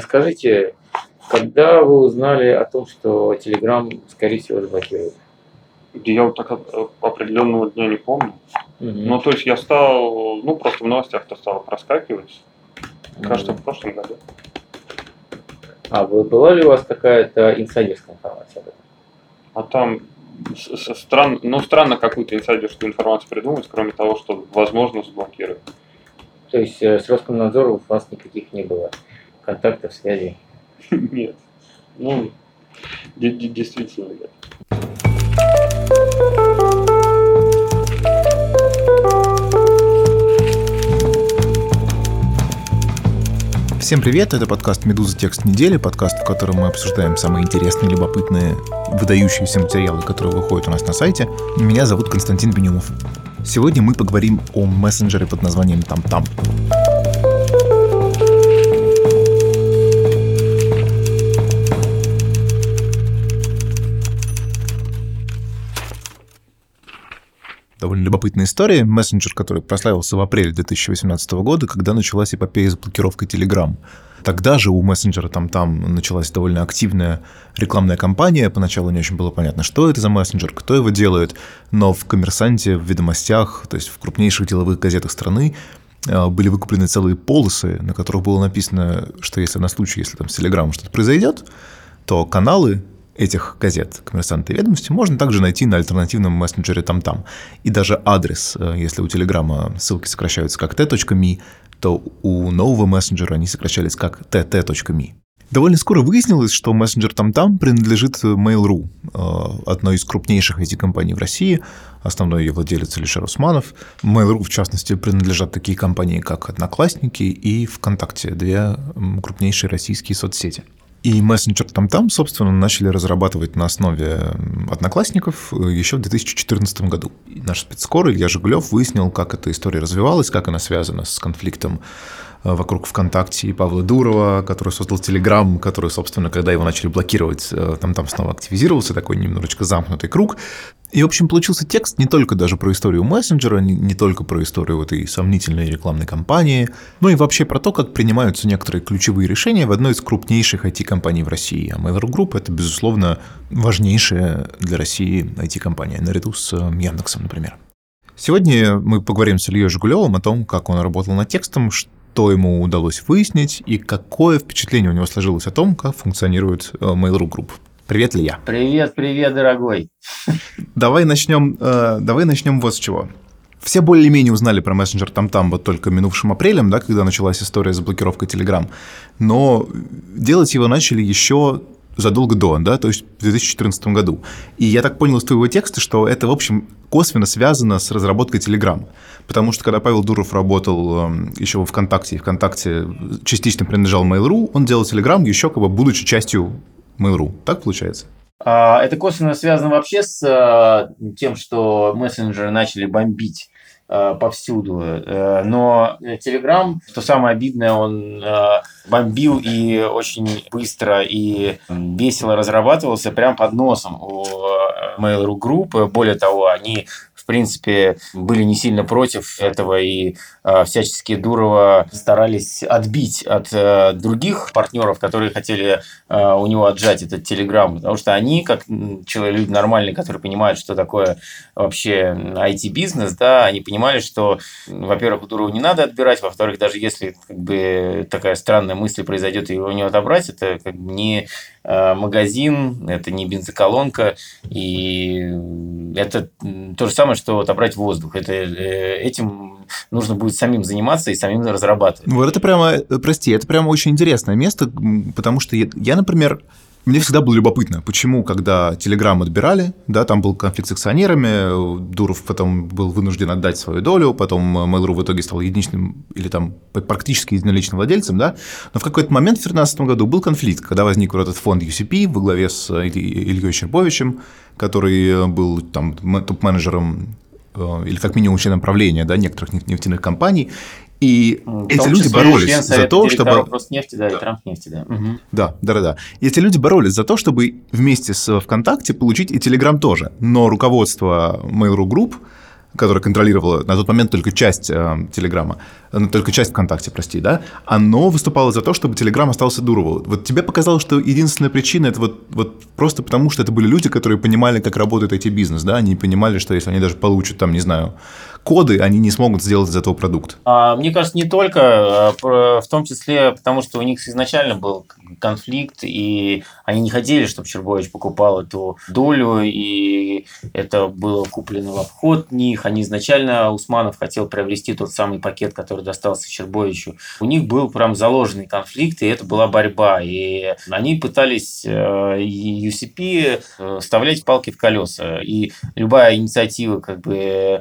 Скажите, когда вы узнали о том, что Telegram, скорее всего, заблокируют? Я вот так определенного дня не помню. Угу. Ну, то есть я стал, ну, просто в новостях-то стало проскакивать. Кажется, угу. в прошлом году. А была ли у вас какая-то инсайдерская информация об этом? А там стран, ну, странно какую-то инсайдерскую информацию придумать, кроме того, что возможно заблокировать. То есть э, с Роскомнадзором у вас никаких не было контактов, связей? Нет. Ну, действительно нет. Всем привет, это подкаст «Медуза. Текст недели», подкаст, в котором мы обсуждаем самые интересные, любопытные, выдающиеся материалы, которые выходят у нас на сайте. Меня зовут Константин Бенюмов. Сегодня мы поговорим о мессенджере под названием «Там-Там». Довольно любопытная история. Мессенджер, который прославился в апреле 2018 года, когда началась эпопея с блокировкой Telegram. Тогда же у мессенджера там, там началась довольно активная рекламная кампания. Поначалу не очень было понятно, что это за мессенджер, кто его делает. Но в «Коммерсанте», в «Ведомостях», то есть в крупнейших деловых газетах страны э, были выкуплены целые полосы, на которых было написано, что если на случай, если там с Telegram что-то произойдет, то каналы этих газет «Коммерсанты и ведомости» можно также найти на альтернативном мессенджере там-там. И даже адрес, э, если у Телеграма ссылки сокращаются как t.me, то у нового мессенджера они сокращались как tt.me. Довольно скоро выяснилось, что мессенджер там-там принадлежит Mail.ru, э, одной из крупнейших IT-компаний в России. Основной ее владелец Алишер Усманов. Mail.ru, в частности, принадлежат такие компании, как Одноклассники и ВКонтакте, две крупнейшие российские соцсети. И мессенджер там-там, собственно, начали разрабатывать на основе одноклассников э, еще в 2014 году. И наш спецскор Илья Жигулев выяснил, как эта история развивалась, как она связана с конфликтом вокруг ВКонтакте и Павла Дурова, который создал Телеграм, который, собственно, когда его начали блокировать, э, там, там снова активизировался, такой немножечко замкнутый круг. И, в общем, получился текст не только даже про историю мессенджера, не, не только про историю этой сомнительной рекламной кампании, но и вообще про то, как принимаются некоторые ключевые решения в одной из крупнейших IT-компаний в России. А Mail.ru Group – это, безусловно, важнейшая для России IT-компания, наряду с э, Яндексом, например. Сегодня мы поговорим с Ильей Жигулевым о том, как он работал над текстом, что ему удалось выяснить и какое впечатление у него сложилось о том, как функционирует э, Mail.ru Group. Привет, Илья. Привет, привет, дорогой. Давай начнем, э, давай начнем вот с чего. Все более-менее узнали про мессенджер там-там вот только минувшим апрелем, да, когда началась история с блокировкой Telegram. Но делать его начали еще задолго до, да, то есть в 2014 году. И я так понял из твоего текста, что это, в общем, косвенно связано с разработкой Telegram. Потому что когда Павел Дуров работал э, еще во ВКонтакте, и ВКонтакте частично принадлежал Mail.ru, он делал Telegram еще как бы будучи частью Mail.ru. Так получается? А, это косвенно связано вообще с а, тем, что мессенджеры начали бомбить повсюду. Э, но Telegram, что самое обидное, он бомбил и очень быстро и весело разрабатывался прямо под носом у Mail.ru Group. Более того, они принципе, были не сильно против этого и э, всячески Дурова старались отбить от э, других партнеров, которые хотели э, у него отжать этот телеграм, потому что они, как человек, люди нормальные, которые понимают, что такое вообще IT-бизнес, да, они понимали, что, во-первых, Дурову не надо отбирать, во-вторых, даже если как бы такая странная мысль произойдет и его не отобрать, это как бы не Э, магазин, это не бензоколонка, и это то же самое, что отобрать воздух. Это, э, этим нужно будет самим заниматься и самим разрабатывать. Вот это прямо, э, прости, это прямо очень интересное место, потому что я, я например, мне всегда было любопытно, почему, когда Telegram отбирали, да, там был конфликт с акционерами, Дуров потом был вынужден отдать свою долю, потом Mail.ru в итоге стал единичным или там практически единоличным владельцем, да, но в какой-то момент в 2013 году был конфликт, когда возник вот этот фонд UCP во главе с Ильей Щербовичем, который был там топ-менеджером э, или как минимум членом правления да, некоторых нефтяных компаний, и в эти люди боролись за то, чтобы... Роснефти, да, и Транснефти, да. Угу. Да, да, да, да. Эти люди боролись за то, чтобы вместе с ВКонтакте получить и Телеграм тоже. Но руководство Mail.ru Group которое контролировало на тот момент только часть э, Телеграма, ну, только часть ВКонтакте, прости, да, оно выступало за то, чтобы Телеграм остался Дурову. Вот тебе показалось, что единственная причина это вот, вот просто потому, что это были люди, которые понимали, как работает IT-бизнес, да, они понимали, что если они даже получат там, не знаю, коды, они не смогут сделать из этого продукт. А, мне кажется, не только, а, в том числе потому, что у них изначально был конфликт, и они не хотели, чтобы Щербович покупал эту долю, и это было куплено в обход них. Они изначально, Усманов хотел приобрести тот самый пакет, который достался Щербовичу. У них был прям заложенный конфликт, и это была борьба. И они пытались э, UCP э, вставлять палки в колеса. И любая инициатива как бы э,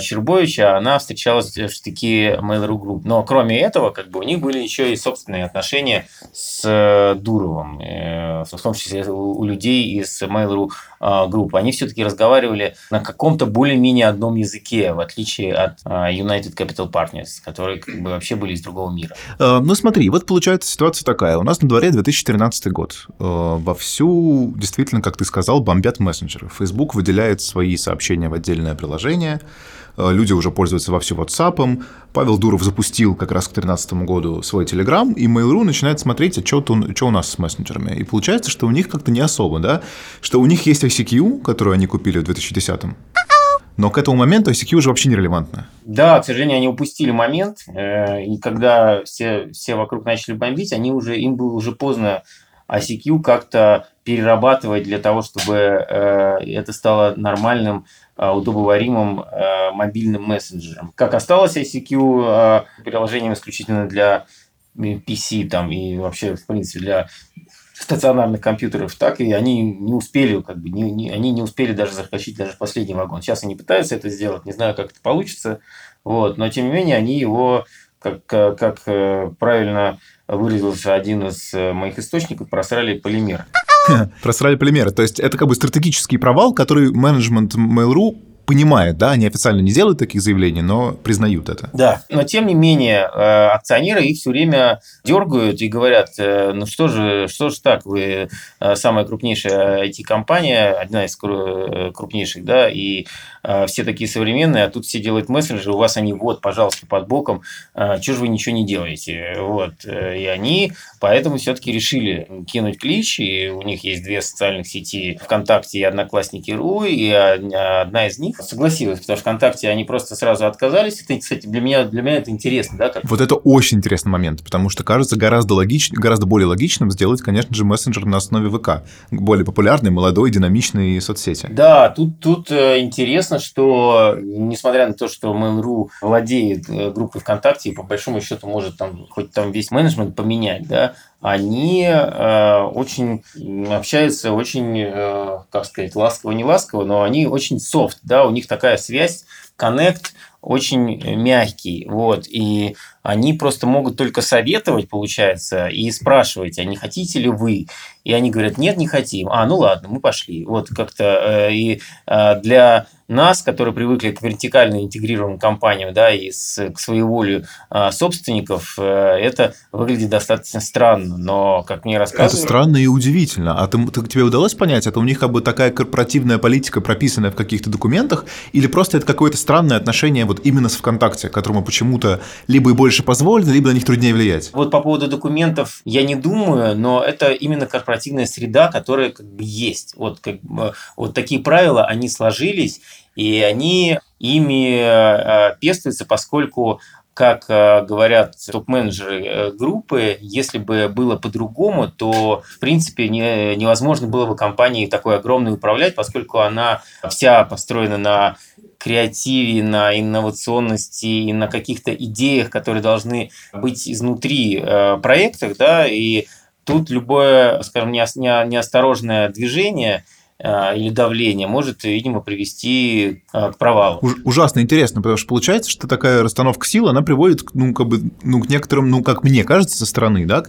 Щербовича, она встречалась в штыки Mail.ru Group. Но кроме этого, как бы у них были еще и собственные отношения с Дуровым, в том числе у людей из Mail.ru Group. Они все-таки разговаривали на каком-то более-менее одном языке, в отличие от United Capital Partners, которые как бы вообще были из другого мира. Ну смотри, вот получается ситуация такая. У нас на дворе 2013 год. Вовсю, действительно, как ты сказал, бомбят мессенджеры. Facebook выделяет свои сообщения в отдельное приложение, Э, люди уже пользуются вовсю WhatsApp. Павел Дуров запустил как раз к 2013 году свой Telegram, и Mail.ru начинает смотреть, а что, что у нас с мессенджерами. И получается, что у них как-то не особо, да? Что у них есть ICQ, которую они купили в 2010-м, но к этому моменту ICQ уже вообще нерелевантно. Да, к сожалению, они упустили момент, э, и когда все, все вокруг начали бомбить, они уже, им было уже поздно ICQ как-то перерабатывать для того, чтобы э, это стало нормальным Э, удобоваримым э, мобильным мессенджером. Как осталось ICQ э, приложением исключительно для PC там, и вообще, в принципе, для стационарных компьютеров, так и они не успели, как бы, не, не, они не успели даже захватить даже последний вагон. Сейчас они пытаются это сделать, не знаю, как это получится, вот, но тем не менее они его, как, как правильно выразился один из моих источников, просрали полимер. Просрали полимеры. То есть это как бы стратегический провал, который менеджмент Mail.ru понимает, да, они официально не делают таких заявлений, но признают это. Да, но тем не менее э, акционеры их все время дергают и говорят, э, ну что же, что же так, вы э, самая крупнейшая IT-компания, одна из крупнейших, да, и все такие современные, а тут все делают мессенджеры, у вас они вот, пожалуйста, под боком, чего же вы ничего не делаете, вот, и они поэтому все-таки решили кинуть клич, и у них есть две социальных сети ВКонтакте и Одноклассники.ру, и одна из них согласилась, потому что ВКонтакте они просто сразу отказались. Это, кстати, для меня, для меня это интересно, да? Как... Вот это очень интересный момент, потому что кажется гораздо, логич... гораздо более логичным сделать, конечно же, мессенджер на основе ВК. Более популярный, молодой, динамичный соцсети. Да, тут, тут э, интересно, что несмотря на то, что Mail.ru владеет э, группой ВКонтакте и по большому счету может там хоть там весь менеджмент поменять, да, они э, очень общаются очень, э, как сказать, ласково, не ласково, но они очень софт, да, у них такая связь, коннект очень мягкий, вот, и они просто могут только советовать, получается, и спрашивать, а не хотите ли вы? И они говорят, нет, не хотим. А, ну ладно, мы пошли. Вот как-то э, и э, для нас, которые привыкли к вертикально интегрированным компаниям, да, и с, к своеволию э, собственников, э, это выглядит достаточно странно, но, как мне рассказывают... Это странно и удивительно. А ты, ты, тебе удалось понять, это у них как бы такая корпоративная политика, прописанная в каких-то документах, или просто это какое-то странное отношение вот именно с ВКонтакте, которому почему-то либо и больше позволено, либо на них труднее влиять? Вот по поводу документов я не думаю, но это именно корпоративная среда, которая как бы есть. Вот, как, вот такие правила, они сложились, и они ими э, пестуются, поскольку как э, говорят топ-менеджеры э, группы, если бы было по-другому, то, в принципе, не, невозможно было бы компании такой огромной управлять, поскольку она вся построена на креативе, на инновационности и на каких-то идеях, которые должны быть изнутри э, проектах, да, и тут любое, скажем, неосторожное движение – или давление может, видимо, привести э, к провалу. Ужасно интересно, потому что получается, что такая расстановка сил, она приводит, ну, как бы, ну, к некоторым, ну, как мне кажется, со стороны, да,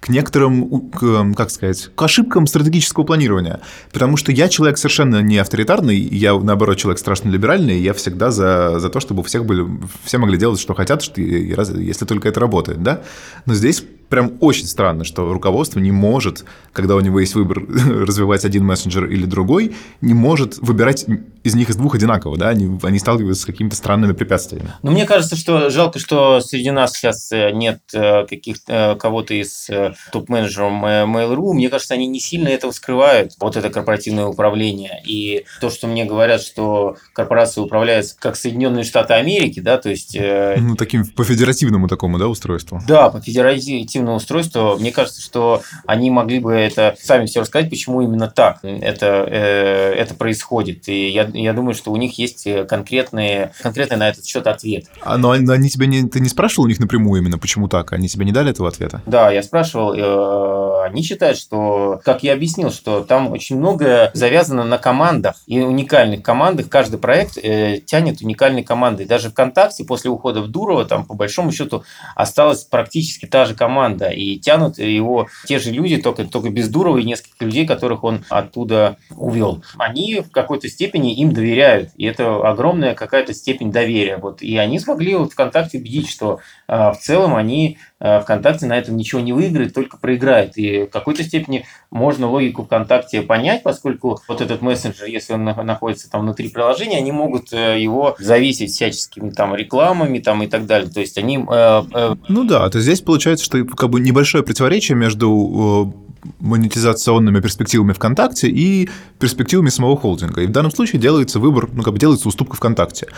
к некоторым, к, как сказать, к ошибкам стратегического планирования. Потому что я человек совершенно не авторитарный, я, наоборот, человек страшно либеральный, я всегда за, за то, чтобы у всех были, все могли делать, что хотят, что, если только это работает, да. Но здесь прям очень странно, что руководство не может, когда у него есть выбор развивать один мессенджер или другой, не может выбирать из них из двух одинаково, да, они, они сталкиваются с какими-то странными препятствиями. Ну, мне кажется, что жалко, что среди нас сейчас э, нет э, каких-то э, кого-то из топ-менеджеров Mail.ru. Мне кажется, они не сильно этого скрывают, вот это корпоративное управление. И то, что мне говорят, что корпорация управляется как Соединенные Штаты Америки, да, то есть... Ну, таким по федеративному такому, да, устройству? Да, по федеративному устройству. Мне кажется, что они могли бы это сами все рассказать, почему именно так это, это происходит. И я я думаю, что у них есть э, конкретные, конкретный на этот счет ответ. А, но они тебя не, ты не спрашивал у них напрямую именно, почему так? Они тебе не дали этого ответа? Да, я спрашивал. Э, они считают, что, как я объяснил, что там очень многое завязано на командах и уникальных командах. Каждый проект э, тянет уникальные команды. И даже ВКонтакте после ухода в Дурова там по большому счету осталась практически та же команда. И тянут его те же люди, только, только без Дурова и нескольких людей, которых он оттуда увел. Они в какой-то степени им доверяют. И это огромная какая-то степень доверия. Вот. И они смогли вот ВКонтакте убедить, что э, в целом они ВКонтакте на этом ничего не выиграет, только проиграет. И в какой-то степени можно логику ВКонтакте понять, поскольку вот этот мессенджер, если он находится там внутри приложения, они могут э, его зависеть всяческими там рекламами там и так далее. То есть они... Э, э... Ну да, то здесь получается, что как бы небольшое противоречие между э, монетизационными перспективами ВКонтакте и перспективами самого холдинга. И в данном случае делается выбор, ну, как бы делается уступка ВКонтакте.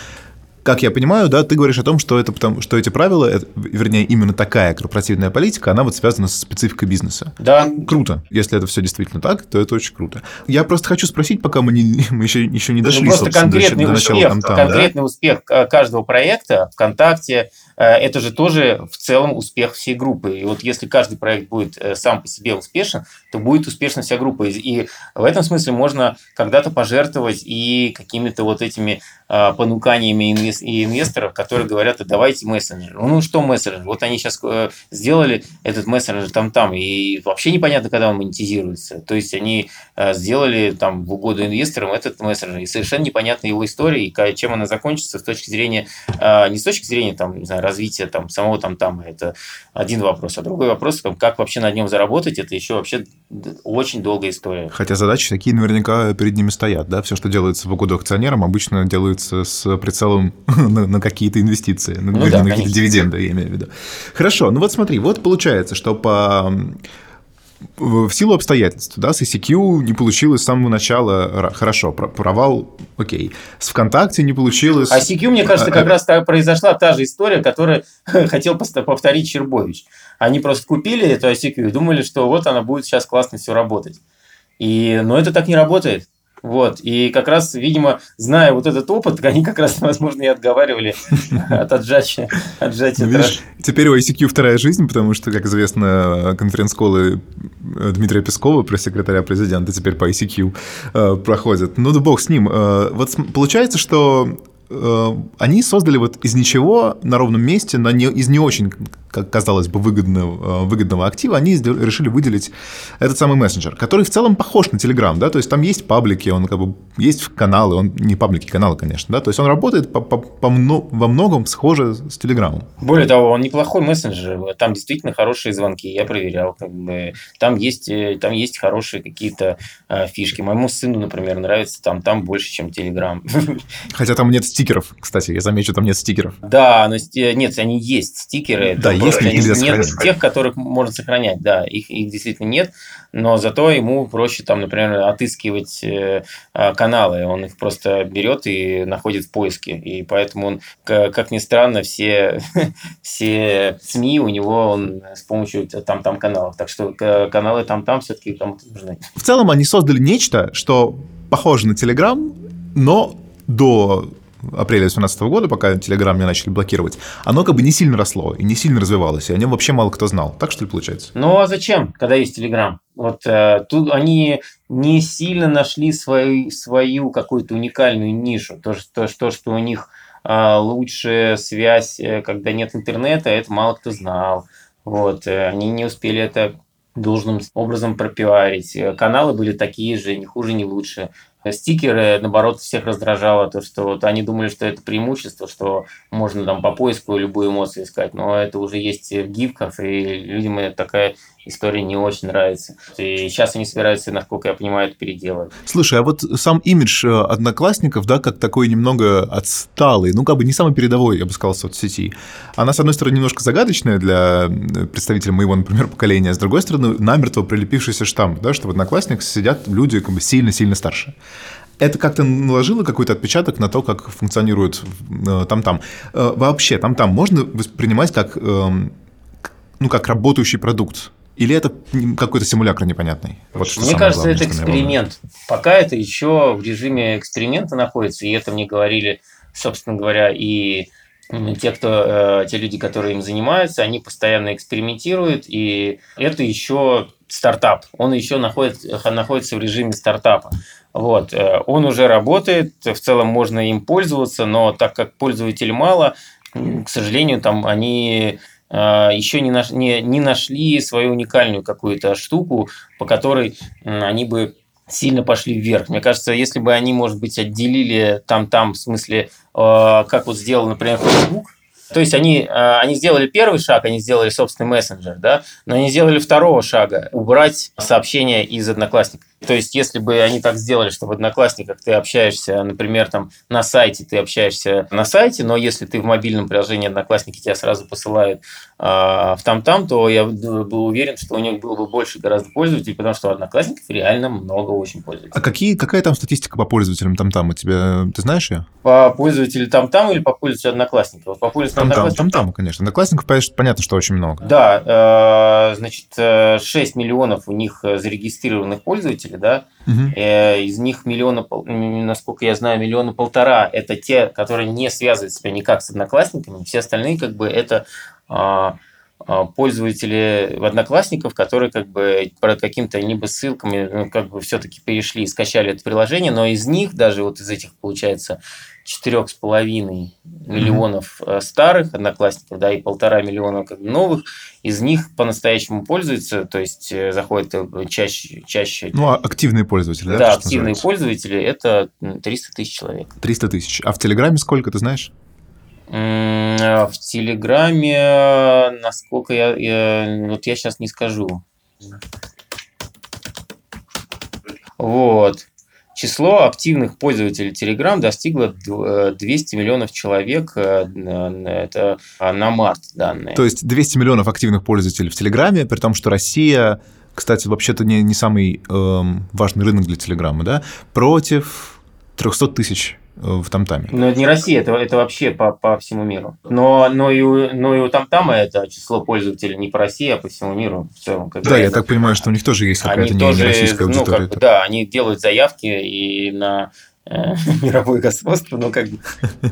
Как я понимаю, да, ты говоришь о том, что, это потому, что эти правила, это, вернее, именно такая корпоративная политика, она вот связана со спецификой бизнеса. Да. Круто. Если это все действительно так, то это очень круто. Я просто хочу спросить, пока мы, не, мы еще, еще не дошли, ну, просто конкретный до, успех, до начала там, конкретный да? успех каждого проекта ВКонтакте, Э, это же тоже в целом успех всей группы. И вот если каждый проект будет э, сам по себе успешен, то будет успешна вся группа. И в этом смысле можно когда-то пожертвовать и какими-то вот этими э, понуканиями инвесторов, которые говорят, а давайте мессенджер. Ну что мессенджер? Вот они сейчас сделали этот мессенджер там-там, и вообще непонятно, когда он монетизируется. То есть они сделали там в угоду инвесторам этот мессенджер, и совершенно непонятна его история, и чем она закончится с точки зрения, не с точки зрения там, не знаю, развития там, самого там там это один вопрос. А другой вопрос, как вообще на нем заработать, это еще вообще очень долгая история. Хотя задачи такие наверняка перед ними стоят. Да? Все, что делается в угоду акционерам, обычно делается с прицелом на, на какие-то инвестиции, на, ну, да, на какие-то дивиденды, я имею в виду. Хорошо, ну вот смотри, вот получается, что по в силу обстоятельств, да, с ICQ не получилось с самого начала хорошо, провал, окей. С ВКонтакте не получилось... А ICQ, мне кажется, как а, раз произошла та же история, которую хотел повторить Чербович. Они просто купили эту ICQ и думали, что вот она будет сейчас классно все работать. И, но это так не работает. Вот. И как раз, видимо, зная вот этот опыт, они как раз, возможно, и отговаривали от отжатия. отжатия ну, Видишь, теперь у ICQ вторая жизнь, потому что, как известно, конференц-колы Дмитрия Пескова, пресс-секретаря президента, теперь по ICQ э, проходят. Ну да бог с ним. Э, вот получается, что Э, они создали вот из ничего на ровном месте, на не, из не очень, как казалось бы, выгодного, э, выгодного актива, они решили выделить этот самый мессенджер, который в целом похож на Telegram, да, то есть там есть паблики, он как бы есть каналы, он не паблики, каналы, конечно, да, то есть он работает по, по, по мно, во многом схоже с Telegram. Более того, он неплохой мессенджер, там действительно хорошие звонки, я проверял, как бы, там есть, э, там есть хорошие какие-то э, фишки. Моему сыну, например, нравится там, там больше, чем Telegram. Хотя там нет стикеров, кстати, я замечу, там нет стикеров. Да, но нет, они есть стикеры. Да, есть, они, нет тех, которых можно сохранять, да, их, их действительно нет, но зато ему проще там, например, отыскивать э, а, каналы, он их просто берет и находит в поиске, и поэтому он, как ни странно, все, все СМИ у него он с помощью там-там каналов, так что каналы там-там все-таки кому-то нужны. В целом они создали нечто, что похоже на Telegram, но до апреля 2018 года, пока Telegram не начали блокировать, оно как бы не сильно росло и не сильно развивалось, и о нем вообще мало кто знал. Так что ли получается? Ну а зачем, когда есть Telegram? Вот э, тут они не сильно нашли свою, свою какую-то уникальную нишу. То, что, то, что у них э, лучшая связь, э, когда нет интернета, это мало кто знал. Вот, э, они не успели это должным образом пропиарить. Каналы были такие же, не хуже, не лучше. Стикеры, наоборот, всех раздражало, то, что вот они думали, что это преимущество, что можно там по поиску любую эмоцию искать, но это уже есть в гифках, и людям такая история не очень нравится. И сейчас они собираются, насколько я понимаю, это переделать. Слушай, а вот сам имидж э, одноклассников, да, как такой немного отсталый, ну, как бы не самый передовой, я бы сказал, соцсети. Она, с одной стороны, немножко загадочная для представителей моего, например, поколения, а с другой стороны, намертво прилепившийся штамп, да, что в одноклассниках сидят люди как бы сильно-сильно старше это как-то наложило какой-то отпечаток на то, как функционирует э, там-там. Э, вообще, там-там можно воспринимать как, эм, ну, как работающий продукт? Или это какой-то симулятор непонятный? Вот мне кажется, главное, это эксперимент. Пока это еще в режиме эксперимента находится, и это мне говорили, собственно говоря, и те, кто, э, те люди, которые им занимаются, они постоянно экспериментируют, и это еще стартап. Он еще находится, находится в режиме стартапа. Вот. Э, он уже работает, в целом можно им пользоваться, но так как пользователей мало, к сожалению, там они еще не, наш, не, не нашли свою уникальную какую-то штуку, по которой они бы сильно пошли вверх. Мне кажется, если бы они, может быть, отделили там-там, в смысле, а, как вот сделал, например, Facebook, то есть они, а, они сделали первый шаг, они сделали собственный мессенджер, да, но они сделали второго шага – убрать сообщения из Одноклассников. То есть, если бы они так сделали, что в Одноклассниках ты общаешься, например, там на сайте, ты общаешься на сайте, но если ты в мобильном приложении Одноклассники тебя сразу посылают э, в там-там, то я был уверен, что у них было бы больше гораздо пользователей, потому что Одноклассников реально много очень пользователей. А какие, какая там статистика по пользователям там-там? У тебя, ты знаешь ее? По пользователям там-там или по пользователям Одноклассников? По пользователям там-там, там-там, конечно. Одноклассников, понятно, что очень много. Да, э, значит, 6 э, миллионов у них зарегистрированных пользователей, пользователи, да, угу. из них миллиона, насколько я знаю, миллиона полтора. Это те, которые не связывают себя никак с одноклассниками, все остальные как бы это э, пользователи одноклассников, которые как бы по каким-то либо ссылками ну, как бы все-таки перешли и скачали это приложение, но из них даже вот из этих получается четырех с половиной миллионов mm-hmm. старых одноклассников, да, и полтора миллиона как новых, из них по-настоящему пользуются, то есть э, заходят э, чаще, чаще. Ну, а активные пользователи, да? Да, активные пользователи – это 300 тысяч человек. 300 тысяч. А в Телеграме сколько, ты знаешь? В Телеграме, насколько я, я вот я сейчас не скажу. Вот. Число активных пользователей Telegram достигло 200 э, миллионов человек. Э, это на март данные. То есть 200 миллионов активных пользователей в Телеграме, при том, что Россия, кстати, вообще-то не, не самый эм, важный рынок для Телеграма, да, против 300 тысяч в Тамтаме. Но это не Россия, это, это вообще по, по всему миру. Но, но, и у, но и у Тамтама это число пользователей не по России, а по всему миру в целом. Да, я так понимаю, что у них тоже есть какая-то не, тоже, российская аудитория. Ну, как да, они делают заявки и на э, мировое господство, но как бы,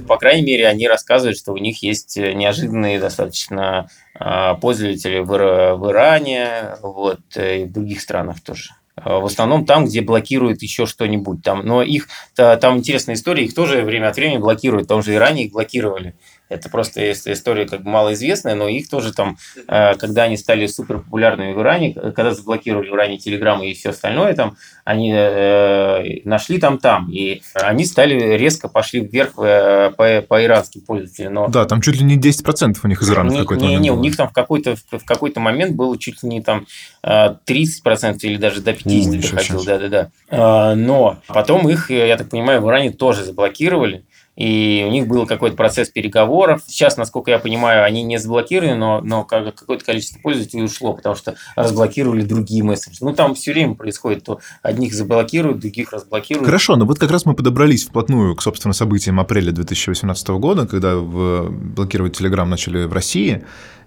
по крайней мере, они рассказывают, что у них есть неожиданные достаточно э, пользователи в, в Иране, вот, и в других странах тоже. Э, в основном там, где блокируют еще что-нибудь. Там, но их, там интересная история, их тоже время от времени блокируют. В том же Иране их блокировали. Это просто история как бы малоизвестная, но их тоже там, э, когда они стали супер популярными в Иране, когда заблокировали в Иране Телеграм и все остальное, там, они э, нашли там там, и они стали резко пошли вверх э, по, по иранским пользователям. Но... Да, там чуть ли не 10% у них из Ирана не, в какой-то не, момент Не, было. у них там в какой-то, в какой-то момент было чуть ли не там 30% или даже до 50% доходило. Да, да, да. Но потом их, я так понимаю, в Иране тоже заблокировали и у них был какой-то процесс переговоров. Сейчас, насколько я понимаю, они не заблокированы, но, но какое-то количество пользователей ушло, потому что разблокировали другие мессенджеры. Ну, там все время происходит, то одних заблокируют, других разблокируют. Хорошо, но вот как раз мы подобрались вплотную к, собственно, событиям апреля 2018 года, когда блокировать Telegram начали в России,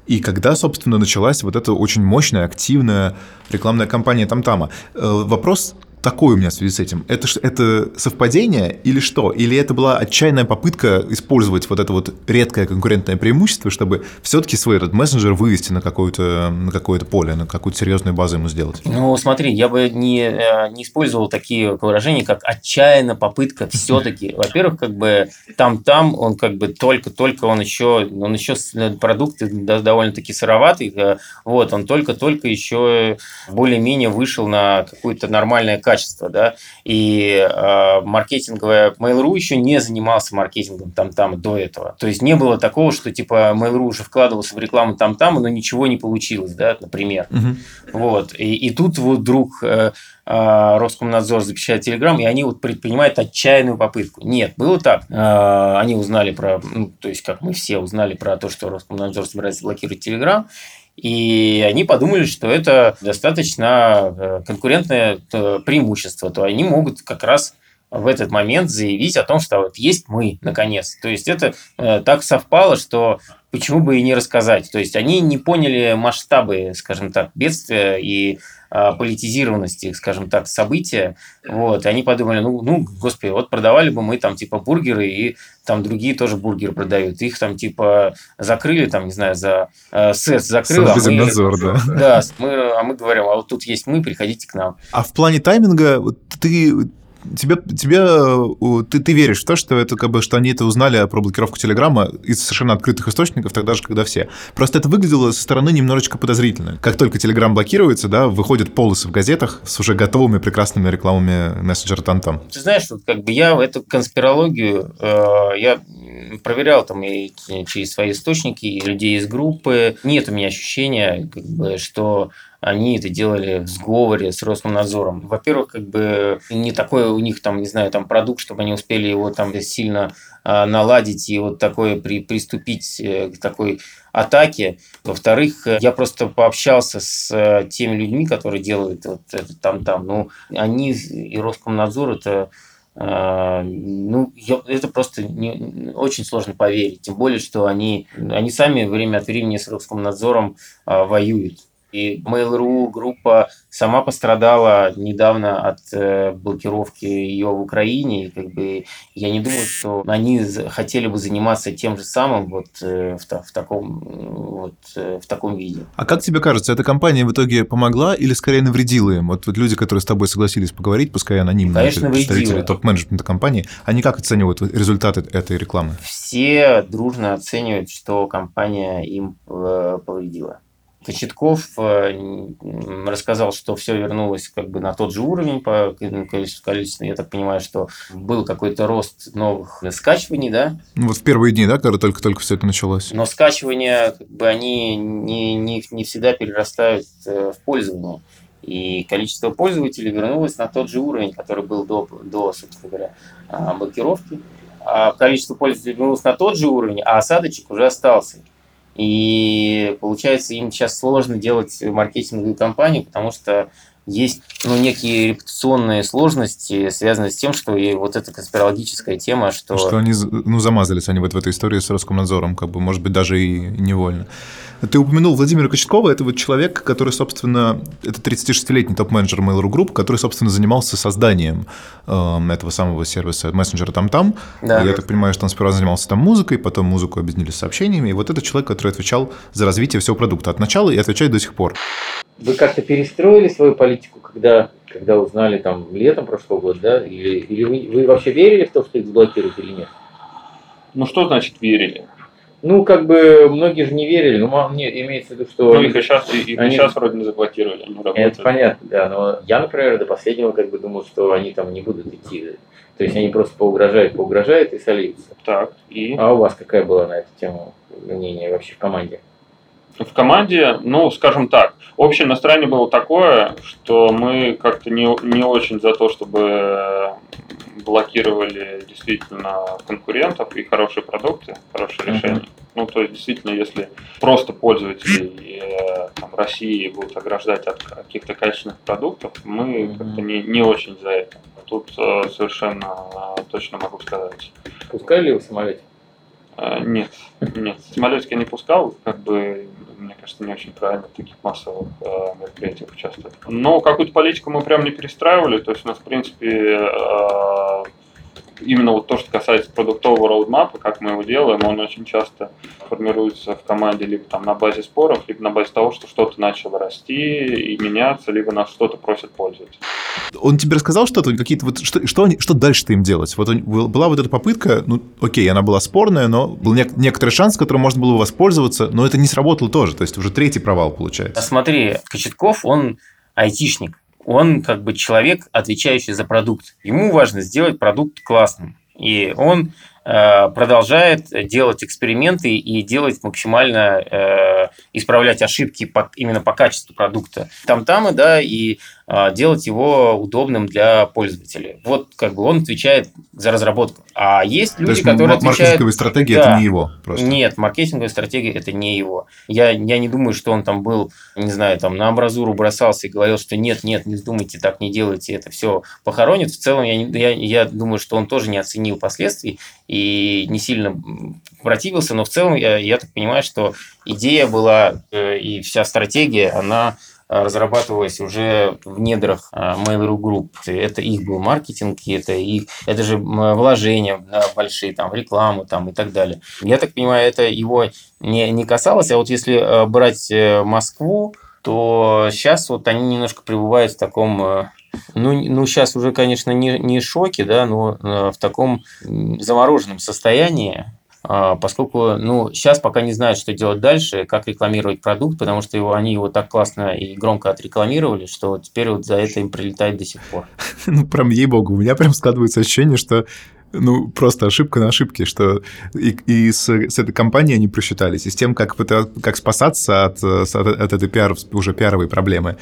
и когда, собственно, началась вот эта очень мощная, активная рекламная кампания Тамтама. Э, вопрос такой у меня в связи с этим. Это, это совпадение или что? Или это была отчаянная попытка использовать вот это вот редкое конкурентное преимущество, чтобы все-таки свой этот мессенджер вывести на какое-то на какое поле, на какую-то серьезную базу ему сделать? Ну, смотри, я бы не, э, не использовал такие выражения, как отчаянная попытка все-таки. Во-первых, как бы там-там он как бы только-только он еще, он еще э, продукты довольно-таки сыроватый, э, вот, он только-только еще более-менее вышел на какое-то нормальное качества, да, и э, маркетинговая Mail.ru еще не занимался маркетингом там-там до этого. То есть не было такого, что типа Mail.ru уже вкладывался в рекламу там-там, но ничего не получилось, да, например. Угу. Вот. И, и тут вот вдруг э, э, Роскомнадзор запрещает Телеграм, и они вот предпринимают отчаянную попытку. Нет, было так. Э, они узнали про, ну, то есть как мы все узнали про то, что Роскомнадзор собирается блокировать Телеграм, и они подумали, что это достаточно э, конкурентное э, преимущество, то они могут как раз в этот момент заявить о том, что вот есть мы, наконец. То есть это э, так совпало, что почему бы и не рассказать. То есть они не поняли масштабы, скажем так, бедствия и э, политизированности, скажем так, события. Вот. И они подумали, ну, ну, господи, вот продавали бы мы там типа бургеры, и там другие тоже бургеры продают. Их там типа закрыли, там, не знаю, за э, СЭС закрыл. А мы, надзор, да. Да, мы, а мы говорим, а вот тут есть мы, приходите к нам. А в плане тайминга ты тебе, тебе ты, ты веришь в то, что это как бы, что они это узнали про блокировку Телеграма из совершенно открытых источников, тогда же, когда все. Просто это выглядело со стороны немножечко подозрительно. Как только Телеграм блокируется, да, выходят полосы в газетах с уже готовыми прекрасными рекламами мессенджера там-там. Ты знаешь, вот как бы я эту конспирологию, э, я проверял там и через свои источники, и людей из группы. Нет у меня ощущения, как бы, что они это делали в сговоре с Роскомнадзором. Во-первых, как бы не такой у них там, не знаю, там продукт, чтобы они успели его там сильно э, наладить и вот такое при, приступить э, к такой атаке. Во-вторых, я просто пообщался с э, теми людьми, которые делают вот это там-там. Ну, они и Роскомнадзор это ну, я, это просто не, очень сложно поверить. Тем более, что они, они сами время от времени с Роскомнадзором а, воюют. И Mail.ru группа сама пострадала недавно от э, блокировки ее в Украине. И как бы я не думаю, что они хотели бы заниматься тем же самым вот, э, в, в, таком, вот, э, в таком виде. А как тебе кажется, эта компания в итоге помогла или скорее навредила им? Вот, вот люди, которые с тобой согласились поговорить, пускай анонимно, Конечно, представители топ-менеджмента компании, они как оценивают результаты этой рекламы? Все дружно оценивают, что компания им повредила. Кочетков э, рассказал, что все вернулось как бы на тот же уровень по количеству, количеству. Я так понимаю, что был какой-то рост новых скачиваний, да? Ну, вот в первые дни, да, когда только-только все это началось. Но скачивания, как бы, они не, не, не всегда перерастают э, в пользование. И количество пользователей вернулось на тот же уровень, который был до, до собственно говоря, а, блокировки. А количество пользователей вернулось на тот же уровень, а осадочек уже остался. И получается, им сейчас сложно делать маркетинговую кампанию, потому что есть ну, некие репутационные сложности, связанные с тем, что и вот эта конспирологическая тема, что... Что они, ну, замазались они вот в этой истории с Роскомнадзором, как бы, может быть, даже и невольно. Ты упомянул Владимира Кочеткова, это вот человек, который, собственно, это 36-летний топ-менеджер Mail.ru Group, который, собственно, занимался созданием э, этого самого сервиса мессенджера там-там. Да. Я так понимаю, что он сперва занимался там музыкой, потом музыку объединили с сообщениями, и вот это человек, который отвечал за развитие всего продукта от начала и отвечает до сих пор. Вы как-то перестроили свою политику, когда, когда узнали там летом прошлого года, да? Или, или вы, вы вообще верили в то, что их заблокируют или нет? Ну что значит верили? Ну, как бы многие же не верили, ну, нет, имеется в виду, что... Ну, их и сейчас, и, они... сейчас вроде не заблокировали, они работают. Это понятно, да, но я, например, до последнего как бы думал, что они там не будут идти. То есть они просто поугрожают, поугрожают и сольются. Так, и? А у вас какая была на эту тему мнение вообще в команде? В команде, ну, скажем так, общее настроение было такое, что мы как-то не, не очень за то, чтобы блокировали действительно конкурентов и хорошие продукты, хорошие решения. Ну, то есть, действительно, если просто пользователи э, там, России будут ограждать от каких-то качественных продуктов, мы как-то не, не очень за это. Тут э, совершенно э, точно могу сказать. Пускали ли вы в самолете? Э, нет, нет. Самолетики не пускал, как бы, мне кажется, не очень правильно в таких массовых э, мероприятиях участвовать. Но какую-то политику мы прям не перестраивали, то есть у нас, в принципе, э, именно вот то, что касается продуктового роудмапа, как мы его делаем, он очень часто формируется в команде либо там на базе споров, либо на базе того, что что-то начало расти и меняться, либо нас что-то просят пользоваться. Он тебе рассказал что-то, какие-то вот что, что, они, что дальше-то им делать? Вот он, была вот эта попытка, ну, окей, она была спорная, но был нек- некоторый шанс, которым можно было воспользоваться, но это не сработало тоже, то есть уже третий провал получается. Смотри, Кочетков, он айтишник, он как бы человек, отвечающий за продукт. Ему важно сделать продукт классным. И он продолжает делать эксперименты и делать максимально э, исправлять ошибки по, именно по качеству продукта. Там-там да, и э, делать его удобным для пользователей. Вот как бы он отвечает за разработку. А есть люди, То есть которые отвечают... маркетинговая стратегия да, это не его просто? Нет, маркетинговая стратегия это не его. Я, я не думаю, что он там был, не знаю, там на амбразуру бросался и говорил, что нет, нет, не вздумайте, так не делайте, это все похоронит. В целом я, я, я думаю, что он тоже не оценил последствий и не сильно противился, но в целом я, я так понимаю, что идея была э, и вся стратегия, она э, разрабатывалась уже в недрах э, Mail.ru Group. Это их был маркетинг, это их, это же вложения большие, там, в рекламу там, и так далее. Я так понимаю, это его не, не касалось, а вот если брать Москву, то сейчас вот они немножко пребывают в таком ну, ну, сейчас уже, конечно, не, не шоке, да, но э, в таком замороженном состоянии, э, поскольку, ну, сейчас пока не знают, что делать дальше, как рекламировать продукт, потому что его, они его так классно и громко отрекламировали, что теперь вот за это им прилетает до сих пор. Ну, прям ей-богу, у меня прям складывается ощущение, что ну, просто ошибка на ошибке, что и, и с, с этой компанией они просчитались, и с тем, как, как спасаться от, от, от этой пиар, уже пиаровой проблемы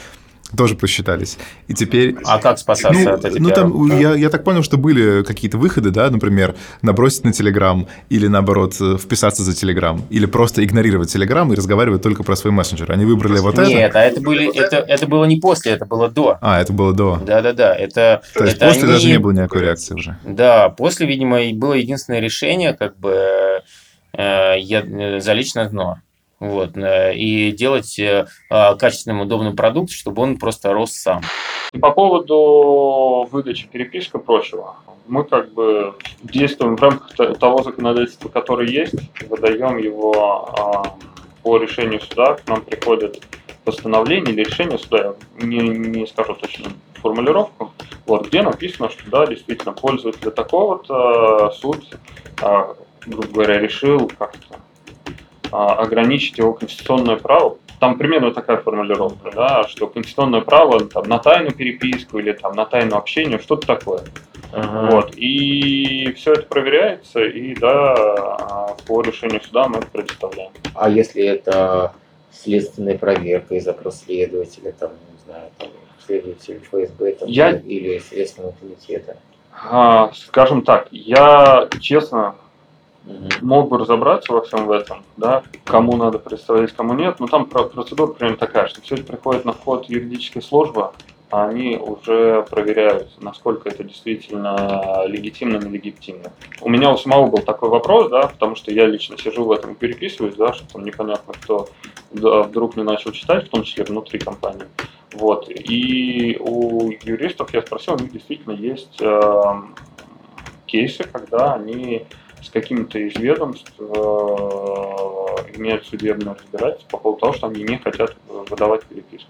тоже просчитались. И теперь... А как спасаться ну, от этих Ну, там, я, я так понял, что были какие-то выходы, да, например, набросить на Телеграм, или, наоборот, э, вписаться за Телеграм, или просто игнорировать Телеграм и разговаривать только про свой мессенджер. Они выбрали вот Нет, это? Нет, а это, были, это, это было не после, это было до. А, это было до. Да-да-да. Это, То есть это после они... даже не было никакой реакции уже? Да, после, видимо, было единственное решение, как бы, э, я, э, залечь на дно. Вот, э, и делать э, а, качественным, удобный продукт, чтобы он просто рос сам. И по поводу выдачи переписки и прочего, мы как бы действуем в рамках того законодательства, которое есть, выдаем его а, по решению суда, к нам приходит постановление или решение суда, я не, не скажу точно формулировку, вот, где написано, что да, действительно, пользователя такого-то суд, грубо говоря, решил как-то а, ограничить его конституционное право. Там примерно такая формулировка, да, что конституционное право там, на тайную переписку или там, на тайну общение, что-то такое. Ага. Вот. И все это проверяется, и да, по решению суда мы это предоставляем. А если это следственная проверка и запрос следователя, там, не знаю, там, следователь ФСБ там, я... или Следственного комитета? А, скажем так, я честно мог бы разобраться во всем в этом, да, кому надо представлять, кому нет, но там процедура примерно такая, что все это приходит на вход юридической службы, а они уже проверяют, насколько это действительно легитимно, нелегитимно. У меня у самого был такой вопрос, да, потому что я лично сижу в этом и переписываюсь, да, что там непонятно кто вдруг не начал читать, в том числе внутри компании. Вот. И у юристов я спросил, у них действительно есть э, кейсы, когда они с какими-то из ведомств э, имеют судебное разбирательство по поводу того, что они не хотят выдавать переписку.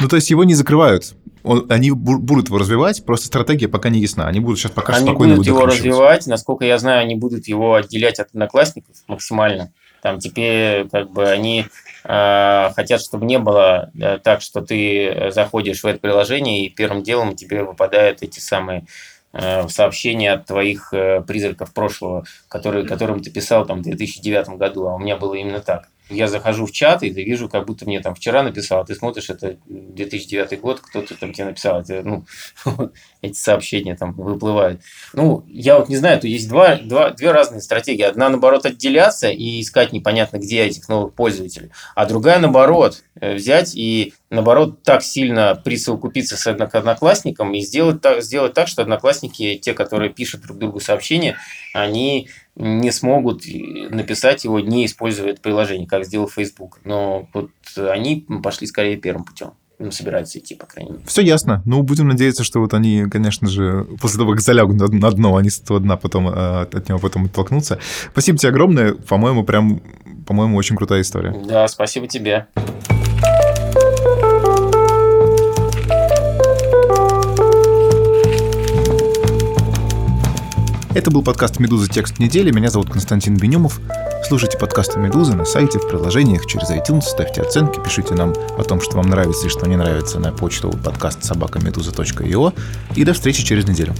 Ну, то есть его не закрывают. Он, они будут его развивать, просто стратегия пока не ясна. Они будут сейчас пока они спокойно будут его развивать. Насколько я знаю, они будут его отделять от одноклассников максимально. Там теперь как бы они э, хотят, чтобы не было э, так, что ты заходишь в это приложение и первым делом тебе выпадают эти самые Э, сообщения от твоих э, призраков прошлого, которые, которым ты писал там, в 2009 году, а у меня было именно так я захожу в чат и вижу, как будто мне там вчера написал, а ты смотришь, это 2009 год, кто-то там тебе написал, это, ну, эти сообщения там выплывают. Ну, я вот не знаю, то есть два, два, две разные стратегии. Одна, наоборот, отделяться и искать непонятно где этих новых пользователей, а другая, наоборот, э, взять и, наоборот, так сильно присовокупиться с одноклассником и сделать так, сделать так, что одноклассники, те, которые пишут друг другу сообщения, они не смогут написать его, не используя это приложение, как сделал Facebook. Но вот они пошли скорее первым путем. Ну, собираются идти, по крайней мере. Все ясно. Ну, будем надеяться, что вот они, конечно же, после того, как залягут на дно, они с этого дна потом э, от него потом оттолкнутся. Спасибо тебе огромное. По-моему, прям, по-моему, очень крутая история. Да, спасибо тебе. Это был подкаст «Медуза. Текст недели». Меня зовут Константин Бенюмов. Слушайте подкасты «Медузы» на сайте, в приложениях, через iTunes, ставьте оценки, пишите нам о том, что вам нравится и что не нравится на почту подкаст собакамедуза.io. И до встречи через неделю.